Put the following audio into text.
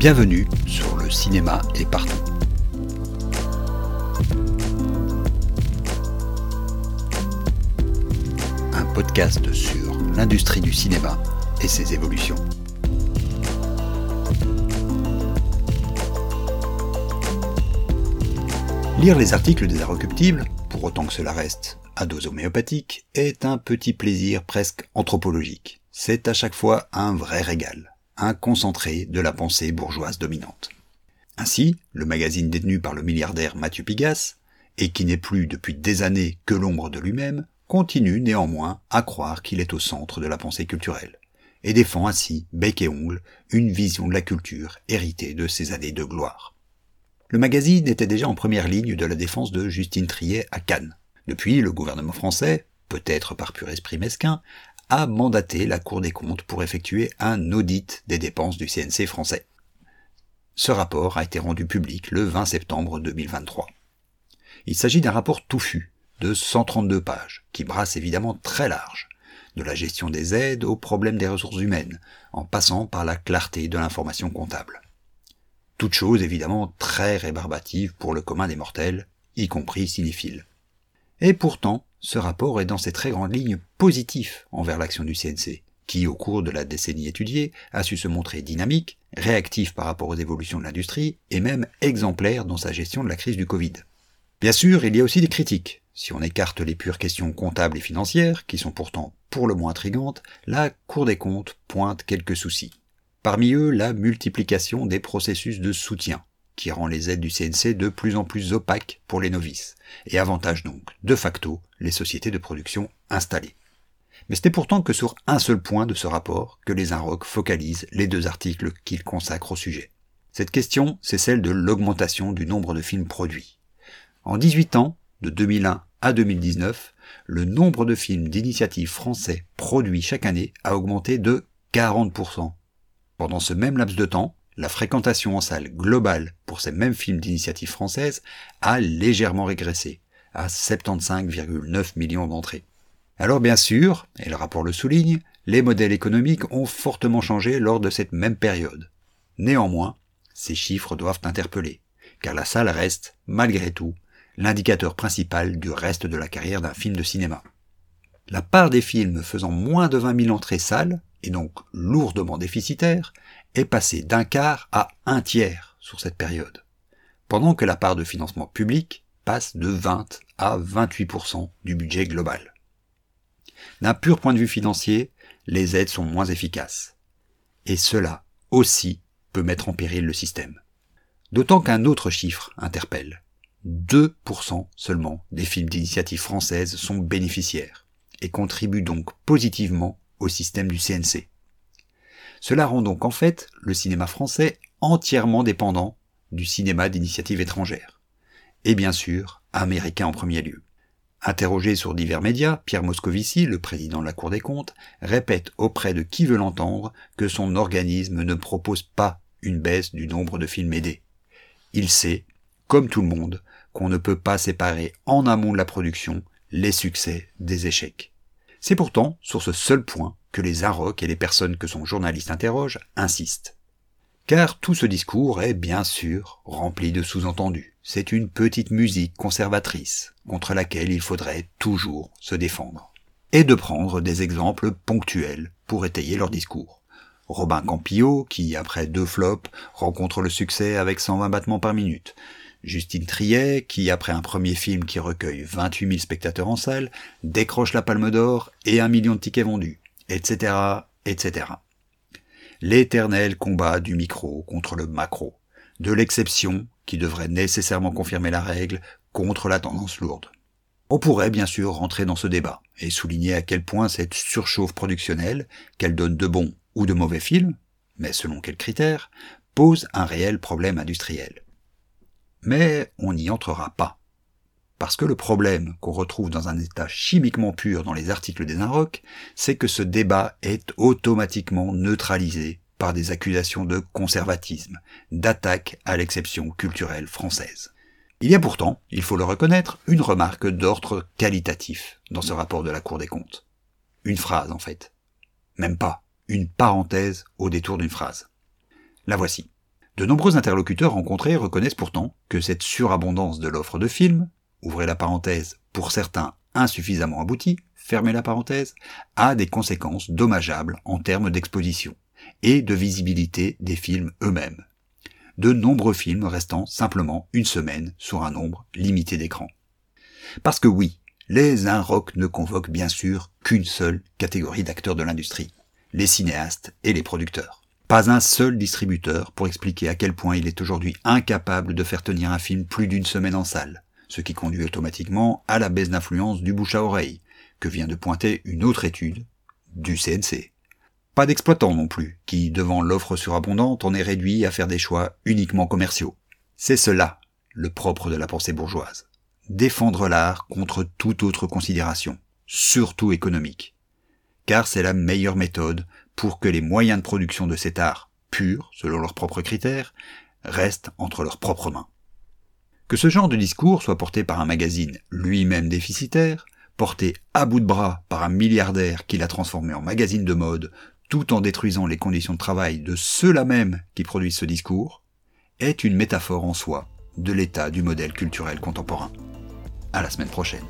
Bienvenue sur le cinéma est partout. Un podcast sur l'industrie du cinéma et ses évolutions. Lire les articles des Inrecuptibles, pour autant que cela reste à dose homéopathique, est un petit plaisir presque anthropologique. C'est à chaque fois un vrai régal, concentré de la pensée bourgeoise dominante. Ainsi, le magazine détenu par le milliardaire Mathieu Pigas, et qui n'est plus depuis des années que l'ombre de lui-même, continue néanmoins à croire qu'il est au centre de la pensée culturelle, et défend ainsi, bec et ongle, une vision de la culture héritée de ses années de gloire. Le magazine était déjà en première ligne de la défense de Justine Triet à Cannes. Depuis, le gouvernement français, peut-être par pur esprit mesquin, a mandaté la Cour des comptes pour effectuer un audit des dépenses du CNC français. Ce rapport a été rendu public le 20 septembre 2023. Il s'agit d'un rapport touffu de 132 pages, qui brasse évidemment très large, de la gestion des aides au problème des ressources humaines, en passant par la clarté de l'information comptable. Toute chose évidemment très rébarbative pour le commun des mortels, y compris cinéphiles. Et pourtant, ce rapport est dans ses très grandes lignes positif envers l'action du CNC, qui, au cours de la décennie étudiée, a su se montrer dynamique, réactif par rapport aux évolutions de l'industrie, et même exemplaire dans sa gestion de la crise du Covid. Bien sûr, il y a aussi des critiques. Si on écarte les pures questions comptables et financières, qui sont pourtant pour le moins intrigantes, la Cour des comptes pointe quelques soucis. Parmi eux, la multiplication des processus de soutien, qui rend les aides du CNC de plus en plus opaques pour les novices, et avantage donc, de facto, les sociétés de production installées. Mais c'était pourtant que sur un seul point de ce rapport que les INROC focalisent les deux articles qu'ils consacrent au sujet. Cette question, c'est celle de l'augmentation du nombre de films produits. En 18 ans, de 2001 à 2019, le nombre de films d'initiative français produits chaque année a augmenté de 40%. Pendant ce même laps de temps, la fréquentation en salle globale pour ces mêmes films d'initiative française a légèrement régressé, à 75,9 millions d'entrées. Alors bien sûr, et le rapport le souligne, les modèles économiques ont fortement changé lors de cette même période. Néanmoins, ces chiffres doivent interpeller, car la salle reste, malgré tout, l'indicateur principal du reste de la carrière d'un film de cinéma. La part des films faisant moins de 20 000 entrées salles et donc lourdement déficitaire, est passé d'un quart à un tiers sur cette période, pendant que la part de financement public passe de 20 à 28% du budget global. D'un pur point de vue financier, les aides sont moins efficaces. Et cela aussi peut mettre en péril le système. D'autant qu'un autre chiffre interpelle. 2% seulement des films d'initiative française sont bénéficiaires et contribuent donc positivement au système du CNC. Cela rend donc en fait le cinéma français entièrement dépendant du cinéma d'initiative étrangère. Et bien sûr, américain en premier lieu. Interrogé sur divers médias, Pierre Moscovici, le président de la Cour des comptes, répète auprès de qui veut l'entendre que son organisme ne propose pas une baisse du nombre de films aidés. Il sait, comme tout le monde, qu'on ne peut pas séparer en amont de la production les succès des échecs. C'est pourtant sur ce seul point que les AROC et les personnes que son journaliste interroge insistent. Car tout ce discours est bien sûr rempli de sous-entendus. C'est une petite musique conservatrice contre laquelle il faudrait toujours se défendre. Et de prendre des exemples ponctuels pour étayer leur discours. Robin Campillo, qui après deux flops rencontre le succès avec 120 battements par minute. Justine Triet, qui après un premier film qui recueille 28 000 spectateurs en salle, décroche la Palme d'Or et un million de tickets vendus, etc., etc. L'éternel combat du micro contre le macro, de l'exception qui devrait nécessairement confirmer la règle contre la tendance lourde. On pourrait bien sûr rentrer dans ce débat et souligner à quel point cette surchauffe productionnelle, qu'elle donne de bons ou de mauvais films, mais selon quels critères, pose un réel problème industriel. Mais on n'y entrera pas. Parce que le problème qu'on retrouve dans un état chimiquement pur dans les articles des Inrock, c'est que ce débat est automatiquement neutralisé par des accusations de conservatisme, d'attaque à l'exception culturelle française. Il y a pourtant, il faut le reconnaître, une remarque d'ordre qualitatif dans ce rapport de la Cour des comptes. Une phrase en fait. Même pas, une parenthèse au détour d'une phrase. La voici. De nombreux interlocuteurs rencontrés reconnaissent pourtant que cette surabondance de l'offre de films, ouvrez la parenthèse, pour certains insuffisamment aboutie, fermez la parenthèse, a des conséquences dommageables en termes d'exposition et de visibilité des films eux-mêmes. De nombreux films restant simplement une semaine sur un nombre limité d'écrans. Parce que oui, les Inrock ne convoquent bien sûr qu'une seule catégorie d'acteurs de l'industrie, les cinéastes et les producteurs. Pas un seul distributeur pour expliquer à quel point il est aujourd'hui incapable de faire tenir un film plus d'une semaine en salle, ce qui conduit automatiquement à la baisse d'influence du bouche à oreille, que vient de pointer une autre étude du CNC. Pas d'exploitants non plus, qui, devant l'offre surabondante, en est réduit à faire des choix uniquement commerciaux. C'est cela, le propre de la pensée bourgeoise. Défendre l'art contre toute autre considération, surtout économique. Car c'est la meilleure méthode pour que les moyens de production de cet art, pur, selon leurs propres critères, restent entre leurs propres mains. Que ce genre de discours soit porté par un magazine lui-même déficitaire, porté à bout de bras par un milliardaire qui l'a transformé en magazine de mode, tout en détruisant les conditions de travail de ceux-là même qui produisent ce discours, est une métaphore en soi de l'état du modèle culturel contemporain. À la semaine prochaine.